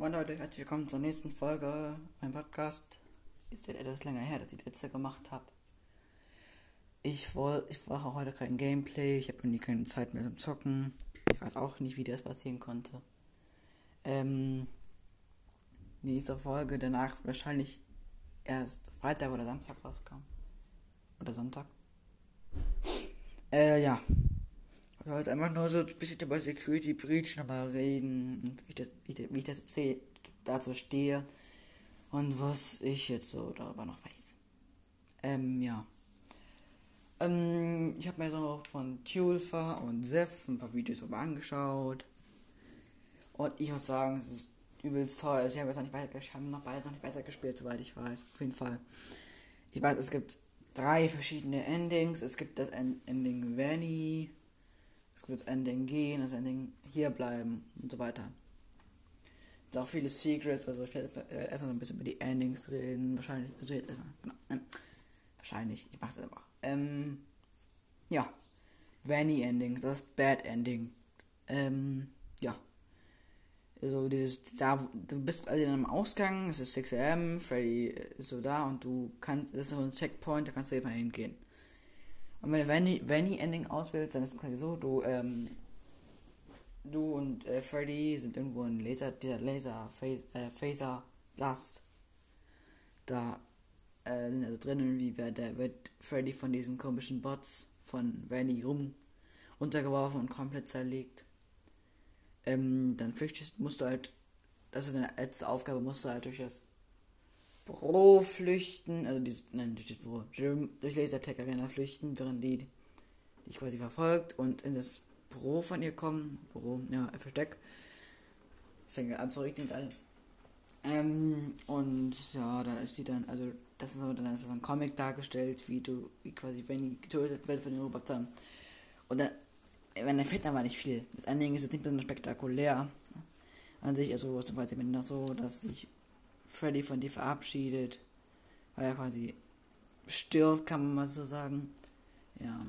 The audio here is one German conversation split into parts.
Moin Leute, herzlich willkommen zur nächsten Folge. Mein Podcast ist jetzt etwas länger her, dass ich die letzte gemacht habe. Ich, woll, ich mache heute kein Gameplay, ich habe irgendwie keine Zeit mehr zum Zocken. Ich weiß auch nicht, wie das passieren konnte. Ähm, nächste Folge danach wahrscheinlich erst Freitag oder Samstag rauskam. Oder Sonntag. Äh, ja. Wollte einfach nur so ein bisschen über Security Breach nochmal reden, wie, das, wie, das, wie ich das dazu stehe und was ich jetzt so darüber noch weiß. Ähm, ja. Ähm, ich habe mir so von Tulfa und Zef ein paar Videos darüber angeschaut. Und ich muss sagen, es ist übelst toll. Ich habe jetzt noch nicht weiter, ich habe noch beide noch nicht weitergespielt, soweit ich weiß. Auf jeden Fall. Ich weiß, es gibt drei verschiedene Endings. Es gibt das Ending Vanny es gibt das Ending gehen, das Ending hier bleiben und so weiter. Es gibt auch viele Secrets, also ich werde erstmal ein bisschen über die Endings reden, wahrscheinlich, also jetzt erstmal, genau, ähm, wahrscheinlich, ich mach's einfach. Ähm, ja, Vanny Ending, das ist Bad Ending. Ähm, ja. Also dieses, da, du bist also in einem Ausgang, es ist 6 am, Freddy ist so da und du kannst, das ist so ein Checkpoint, da kannst du eben hingehen. Und wenn du Vanny, Vanny Ending auswählst, dann ist es quasi so, du, ähm, du und äh, Freddy sind irgendwo in Laser, dieser Laser äh, Phaser Blast. Da äh, sind also drin irgendwie, wer, der wird Freddy von diesen komischen Bots von Vanny rum runtergeworfen und komplett zerlegt. Ähm, dann flüchtest, musst du halt, das ist deine letzte Aufgabe, musst du halt durch das Büro flüchten, also dieses, nein, durch das Büro, durch Lasertech Arena flüchten, während die dich quasi verfolgt und in das Büro von ihr kommen. Büro, ja, Versteck. Ich denke, anzuregen und all. Ähm, und ja, da ist die dann, also das ist so, dann ist ein Comic dargestellt, wie du, wie quasi Benny getötet wird von den Robotern. Und dann, wenn der fällt aber nicht viel. Das Ending ist jetzt nicht besonders spektakulär. An sich, also zum Beispiel noch so, dass sich Freddy von dir verabschiedet, weil er quasi stirbt, kann man mal so sagen. Ja.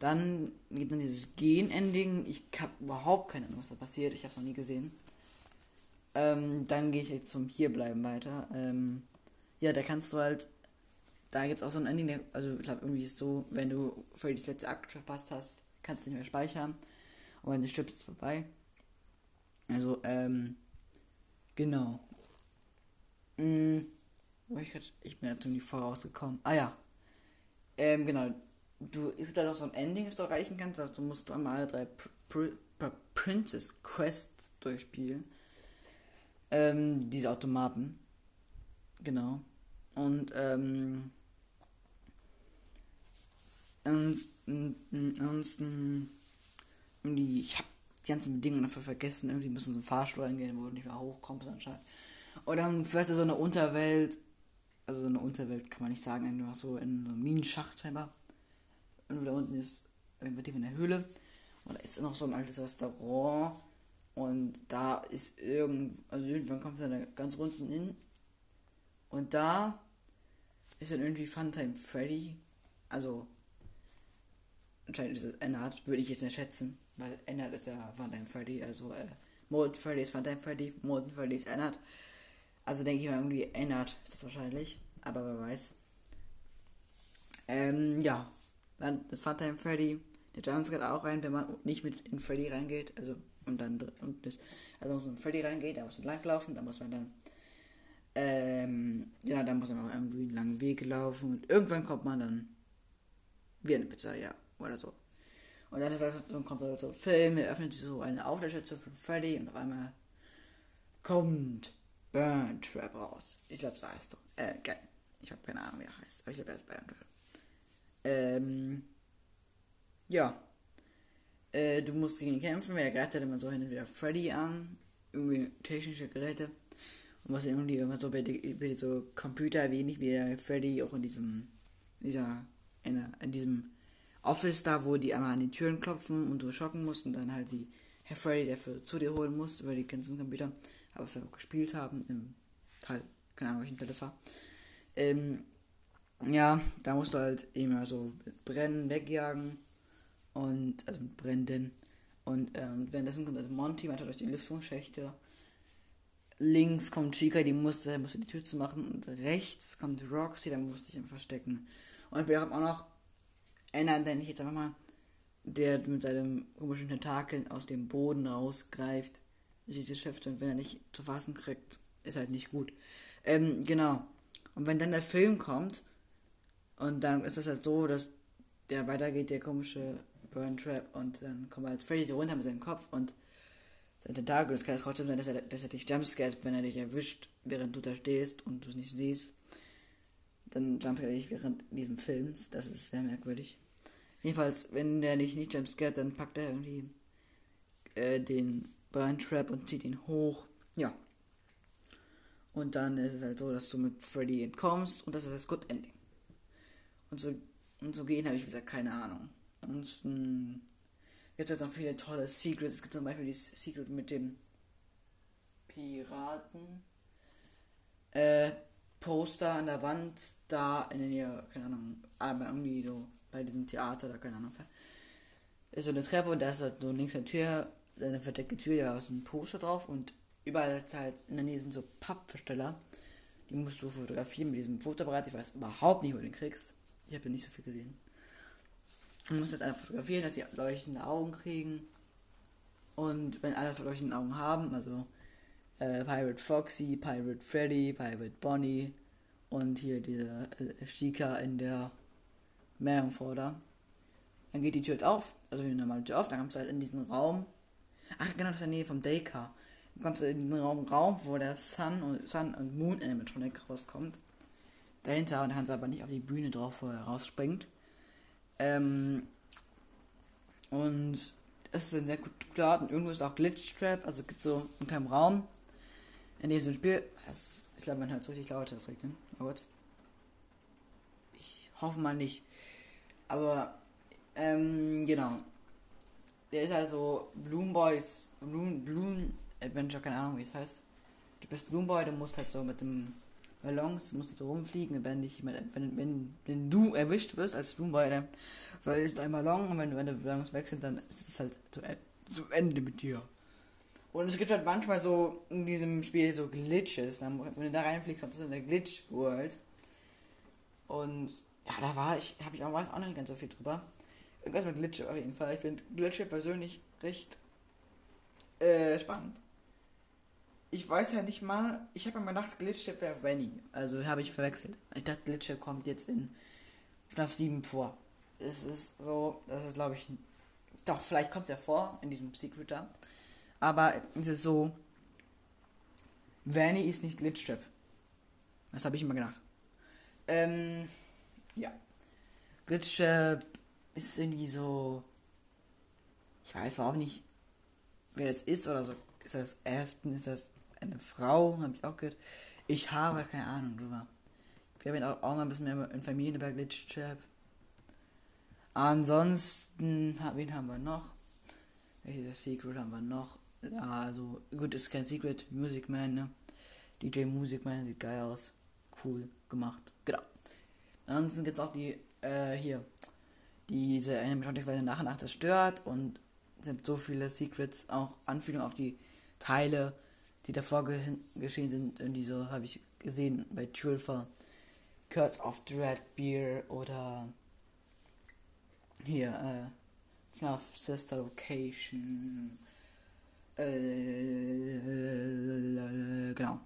Dann geht dann dieses Gen-Ending. Ich habe überhaupt keine Ahnung, was da passiert. Ich habe es noch nie gesehen. Ähm, dann gehe ich zum Hierbleiben weiter. Ähm, ja, da kannst du halt. Da gibt es auch so ein Ending, also ich glaube, irgendwie ist so, wenn du Freddys letzte Akt verpasst hast, kannst du nicht mehr speichern. Und wenn du stirbst, ist es vorbei. Also, ähm, genau. Mm, ich, ich bin jetzt irgendwie vorausgekommen. Ah ja. Ähm, genau. Du ist da noch so ein Ending, das du erreichen kannst. Also musst du einmal alle drei Pr Pr Princess Quests durchspielen. Ähm, diese Automaten. Genau. Und, ähm. Und, ansonsten. Irgendwie, ich hab die ganzen Bedingungen dafür vergessen. Irgendwie müssen so ein Fahrstuhl eingehen, wo du nicht mehr hochkommst anscheinend. Und dann fährst du so eine Unterwelt, also so eine Unterwelt kann man nicht sagen, einfach so in so einem Minenschacht scheinbar. Und da unten ist irgendwo tief in der Höhle. Und da ist noch so ein altes Restaurant. Und da ist irgend, also irgendwann kommt er da ganz unten hin. Und da ist dann irgendwie Funtime Freddy. Also, anscheinend ist es Ennard, würde ich jetzt nicht schätzen. Weil Ennard ist ja Funtime Freddy. Also, äh, Molten Freddy ist Funtime Freddy, Molten Freddy ist Ennard. Also denke ich mal, irgendwie ändert ist das wahrscheinlich. Aber wer weiß. Ähm, ja. Das Funtime Freddy. Der Jumpscare auch rein, wenn man nicht mit in Freddy reingeht. Also, und dann und das, also muss man in Freddy reingehen, da muss man langlaufen, da muss man dann. Ähm, ja, da muss man auch irgendwie einen langen Weg laufen und irgendwann kommt man dann wie eine Pizzeria oder so. Und dann, dann kommt so ein Film, er öffnet so eine Auflösung von Freddy und auf einmal kommt Burn Trap raus. Ich glaube, so heißt er. Äh, geil. Ich habe keine Ahnung, wie er heißt. Aber ich glaube, er ist Burn Trap. Ähm, ja. Äh, du musst gegen ihn kämpfen. Er greift halt immer so hin und wieder Freddy an. Irgendwie technische Geräte. Und was irgendwie immer so bei, bei so Computer wenig wie der Freddy auch in diesem, dieser, in, in diesem Office da, wo die einmal an die Türen klopfen und du schocken musst und dann halt die Herr Freddy dafür zu dir holen musst, über die ganzen Computer aber was wir auch gespielt haben im Teil, keine Ahnung, welchen Teil das war. Ähm, ja, da musst du halt immer so brennen, wegjagen und, also brennen. Und ähm, währenddessen kommt also Monty weiter durch die Lüftungsschächte links kommt Chica, die musste, musste die Tür zu machen. Und rechts kommt Roxy, da musste ich ihn verstecken. Und wir haben auch noch einer, den ich jetzt einfach mal, der mit seinem komischen Tentakel aus dem Boden rausgreift. Diese Schäfte, und wenn er nicht zu fassen kriegt, ist halt nicht gut. Ähm, genau. Und wenn dann der Film kommt, und dann ist es halt so, dass der weitergeht, der komische Burn Trap, und dann kommt halt Freddy so runter mit seinem Kopf und sein Tentakel. Es kann trotzdem sein, dass er, dass er dich jumpscared, wenn er dich erwischt, während du da stehst und du es nicht siehst. Dann jumpscared er dich während diesem Films. Das ist sehr merkwürdig. Jedenfalls, wenn der dich nicht jumpscared, dann packt er irgendwie äh, den Burn Trap und zieht ihn hoch. Ja. Und dann ist es halt so, dass du mit Freddy entkommst und das ist das Good Ending. Und so, und so gehen habe ich, wie gesagt, keine Ahnung. Ansonsten gibt es noch viele tolle Secrets. Es gibt zum Beispiel das Secret mit dem Piraten. Äh, Poster an der Wand, da in der Nähe, keine Ahnung, aber irgendwie so bei diesem Theater, da keine Ahnung. Ist so eine Treppe und da ist halt so links eine Tür, eine verdeckte Tür, da ist ein Poster drauf und überall halt in der Nähe sind so Pappversteller. Die musst du fotografieren mit diesem Fotoapparat. Ich weiß überhaupt nicht, wo du den kriegst. Ich habe nicht so viel gesehen. Du musst halt einfach fotografieren, dass sie leuchtende Augen kriegen. Und wenn alle leuchtende Augen haben, also äh, Pirate Foxy, Pirate Freddy, Pirate Bonnie und hier diese äh, Chica in der Meerjungfrau Dann geht die Tür halt auf, also wie eine normale Tür auf, dann kommst du halt in diesen Raum. Ach genau, das ist in der Nähe vom Daycar. Dann kommst du in den Raum, Raum wo der Sun und, Sun und Moon Animatronic rauskommt. Dahinter, und dann kannst du aber nicht auf die Bühne drauf, wo er rausspringt. Ähm, und es ist ein sehr guter Ort und irgendwo ist auch Glitch Trap, also es gibt so einen kleinen Raum, in diesem Spiel. Das, ich glaube, man hört so richtig laut, das regnet. Oh Gott. Ich hoffe mal nicht. Aber, ähm, genau. Der ist also Bloom Boys, Bloom, Bloom Adventure, keine Ahnung, wie es heißt. Du bist Bloom Boy, du musst halt so mit dem Ballons, musst du rumfliegen, wenn, dich, wenn, wenn, wenn du erwischt wirst als Bloomboy, dann verlierst ein Ballon und wenn, wenn die Ballons weg dann ist es halt zu, zu Ende mit dir. Und es gibt halt manchmal so in diesem Spiel so Glitches. Dann, wenn du da reinfliegst, kommt es in der Glitch World. Und ja, da war ich, habe ich auch, weiß auch nicht ganz so viel drüber. Irgendwas mit Glitch auf jeden Fall. Ich finde Glitch persönlich recht äh, spannend. Ich weiß ja nicht mal, ich habe mir gedacht, Glitchstep wäre Renny. Also habe ich verwechselt. Ich dachte, Glitchstep kommt jetzt in FNAF 7 vor. Es ist so, das ist glaube ich, doch, vielleicht kommt es ja vor in diesem Secret da. Aber es ist so, Vanny ist nicht Glitchtrap. Das habe ich immer gedacht. Ähm, ja. Glitchtrap ist irgendwie so, ich weiß überhaupt nicht, wer das ist oder so. Ist das Afton? Ist das eine Frau? Habe ich auch gehört. Ich habe keine Ahnung drüber. Wir werden auch, auch mal ein bisschen mehr informieren über Glitchtrap. Ansonsten, wen haben wir noch? Welches Secret haben wir noch? Also gut, ist kein Secret. Music Man, ne? DJ Music Man sieht geil aus. Cool gemacht. Genau. Ansonsten gibt es auch die, äh, hier, diese Animatronic-Welle nach und nach zerstört und es sind so viele Secrets, auch Anfühlungen auf die Teile, die davor ge geschehen sind. Und die so habe ich gesehen bei Trulfa. Curse of Dreadbeer oder hier, äh, FNAF Sister Location äh, genau.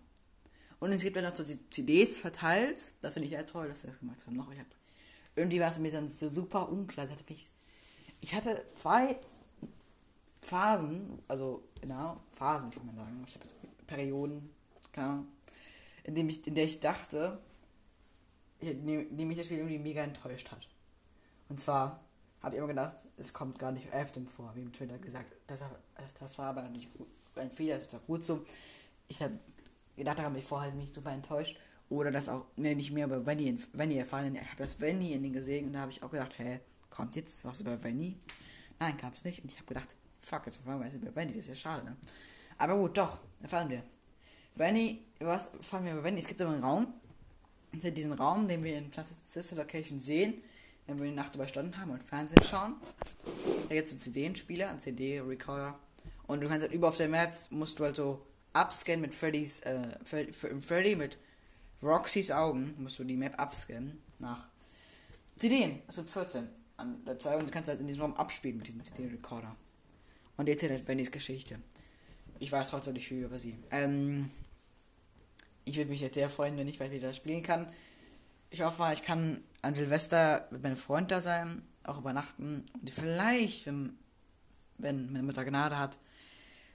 Und es gibt dann noch so die CDs verteilt. Das finde ich ja toll, dass sie das gemacht haben. Noch, ich hab, irgendwie war es mir dann so super unklar. Hatte mich, ich hatte zwei Phasen, also genau, Phasen kann man sagen. Ich habe Perioden, keine in, dem ich, in der ich dachte, in dem mich das Spiel irgendwie mega enttäuscht hat. Und zwar habe ich immer gedacht, es kommt gar nicht Afton vor, wie im Twitter gesagt. Das, das war aber nicht ein Fehler, das ist auch gut so. Ich habe gedacht, da habe ich vorher mich super enttäuscht. Oder das auch, ne, nicht mehr über Venny, Venny erfahren. Ich habe das Venny in den gesehen und da habe ich auch gedacht, hä, kommt jetzt was über Venny? Nein, gab es nicht. Und ich habe gedacht, fuck, jetzt erfahren wir was über Venny, das ist ja schade, ne? Aber gut, doch, erfahren wir. Venny, was erfahren wir über Venny? Es gibt immer einen Raum. Hinter diesen Raum, den wir in Sister Location sehen, wenn wir die Nacht überstanden haben und Fernsehen schauen. Da gibt es einen CD-Spieler, einen CD-Recorder. Und du kannst halt über auf der Maps, musst du halt so upscannen mit Freddys, äh, Freddy mit Roxys Augen, musst du die Map upscannen nach CDen. Es sind 14 an der Zeit und du kannst halt in diesem Raum abspielen mit diesem CD-Recorder. Und erzählt halt Bennys Geschichte. Ich weiß trotzdem nicht viel über sie. Ähm, ich würde mich jetzt sehr freuen, wenn ich bald wieder spielen kann. Ich hoffe, ich kann an Silvester mit meinem Freund da sein, auch übernachten. Und vielleicht, wenn, wenn meine Mutter Gnade hat,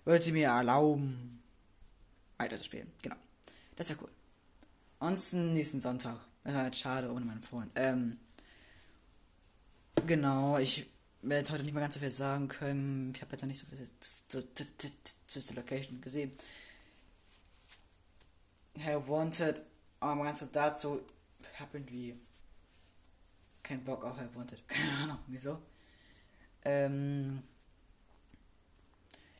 wird sie mir erlauben, weiterzuspielen. Genau. Das wäre cool. Ansonsten nächsten Sonntag. Das war halt schade ohne meinen Freund. Ähm, genau, ich werde heute nicht mehr ganz so viel sagen können. Ich habe jetzt noch nicht so viel zu der Location gesehen. Hey, Wanted, aber ganz dazu, ich habe irgendwie keinen Bock auf Help Wanted. Keine Ahnung, wieso. Ähm,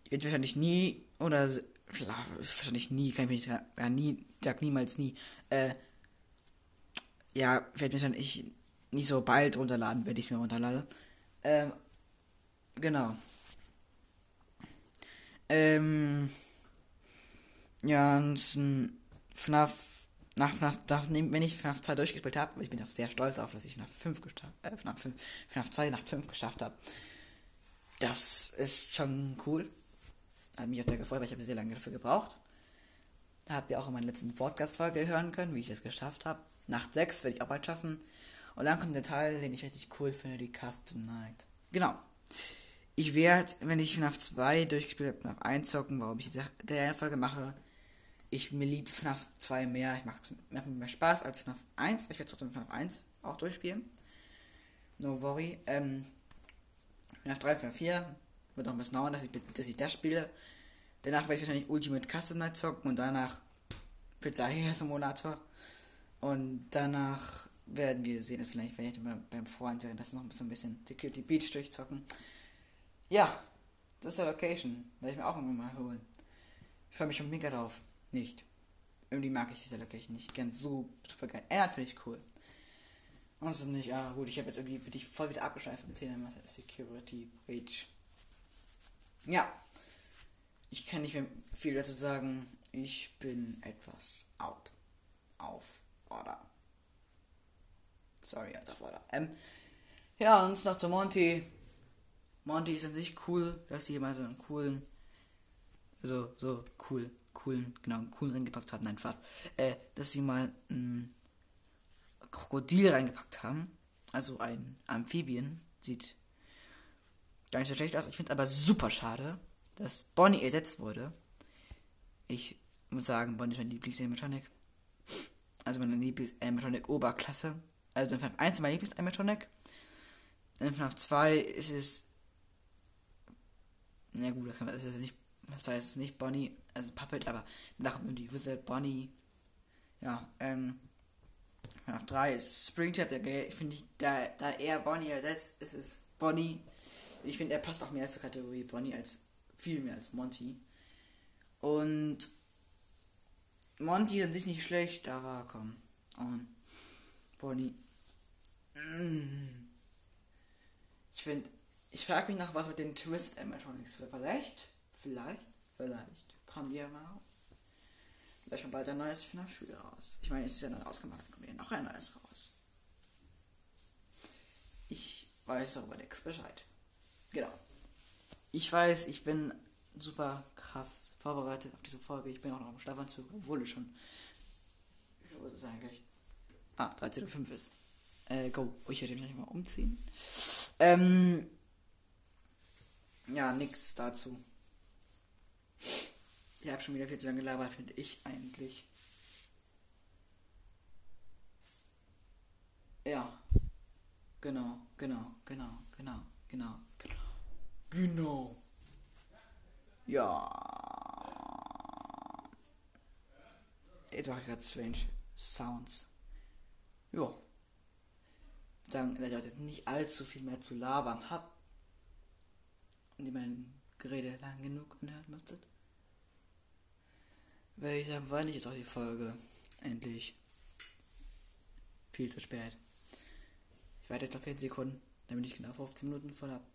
ich werde wahrscheinlich nie, oder wahrscheinlich nie, kann ich mich ja nie, sag niemals nie, äh, ja, werde mich dann ich nicht so bald runterladen, wenn ich es mir runterlade. Ähm, genau. Ähm, ja, ansonsten FNAF, nach FNAF, nachdem, wenn ich FNAF 2 durchgespielt habe, ich bin auch sehr stolz auf, dass ich FNAF 5 geschafft, äh, FNAF, 5, FNAF 2 nach 5 geschafft habe. Das ist schon cool. Mich auch sehr gefreut, weil ich habe sehr lange dafür gebraucht. Da habt ihr auch in meiner letzten Podcast-Folge hören können, wie ich das geschafft habe. Nacht 6 werde ich auch bald schaffen. Und dann kommt der Teil, den ich richtig cool finde, die Custom Night. Genau. Ich werde, wenn ich FNAF 2 durchgespielt habe, FNAF 1 zocken, warum ich der, der Folge mache. Ich mir FNAF 2 mehr. Ich mache mir mehr Spaß als FNAF 1. Ich werde trotzdem FNAF 1 auch durchspielen. No worry. Ähm, FNAF 3, FNAF 4 wird noch ein bisschen dauern, dass ich, dass ich das spiele. Danach werde ich wahrscheinlich Ultimate Custom Night zocken und danach Pizzeria Simulator. Und danach werden wir sehen, dass vielleicht, vielleicht beim Freund werden, das noch ein bisschen Security Beach durchzocken. Ja, das ist der Location. Werde ich mir auch irgendwann mal holen. Ich freue mich schon mega drauf. Nicht. Irgendwie mag ich diese Location nicht ganz so super geil. Er finde ich cool. Und ist nicht, ah gut, ich habe jetzt irgendwie, bin ich voll wieder abgeschweift mit Thema Security Breach. Ja. Ich kann nicht mehr viel dazu sagen. Ich bin etwas out. Auf Order. Sorry, out of order. Ähm, ja, und noch zu Monty. Monty ist an sich cool, dass sie mal so einen coolen, so, so cool, coolen, genau, einen coolen reingepackt hat. Nein, fast. Äh, dass sie mal ein Krokodil reingepackt haben. Also ein Amphibien. Sieht gar nicht so schlecht aus. Ich finde aber super schade, dass Bonnie ersetzt wurde. Ich muss sagen, Bonnie ist mein Lieblings-Animatronic. Also meine Lieblings-Animatronic-Oberklasse. Also in FNAF 1 ist mein Lieblings-Animatronic. In FNAF 2 ist es. Na gut, das ist nicht. Das heißt nicht Bonnie, also Puppet, aber danach kommt die Wizard Bonnie. Ja, ähm. FNAF 3 ist Springtrap, der finde ich, da, da er Bonnie ersetzt, ist es Bonnie. Ich finde, er passt auch mehr zur Kategorie Bonnie als viel mehr als Monty. Und Monty an sich nicht schlecht, aber komm. Und Bonnie. Mm. Ich finde, ich frage mich nach, was mit den Twist Animatronics wird. Vielleicht, vielleicht, vielleicht kommen die ja mal. Vielleicht kommt bald ein neues FNAF-Spiel raus. Ich meine, es ist ja dann ausgemacht, dann kommt ja noch ein neues raus. Ich weiß darüber nichts Bescheid. Genau. Ich weiß, ich bin super krass vorbereitet auf diese Folge. Ich bin auch noch am Schlafanzug, obwohl ich schon. Ich würde sagen, gleich. Ah, 13.05 Uhr ist. Äh, go. Oh, ich werde mich gleich mal umziehen. Ähm. Ja, nix dazu. Ich habe schon wieder viel zu lange gelabert, finde ich eigentlich. Ja. Genau, genau, genau, genau, genau, genau. Ja. Mache ich gerade strange Sounds. Ja. Sagen, dass ich jetzt nicht allzu viel mehr zu labern habe. Und ihr mein Gerede lang genug anhören müsstet. Weil ich sagen, war nicht jetzt auch die Folge. Endlich. Viel zu spät. Ich warte jetzt noch 10 Sekunden, damit ich genau 15 Minuten voll habe.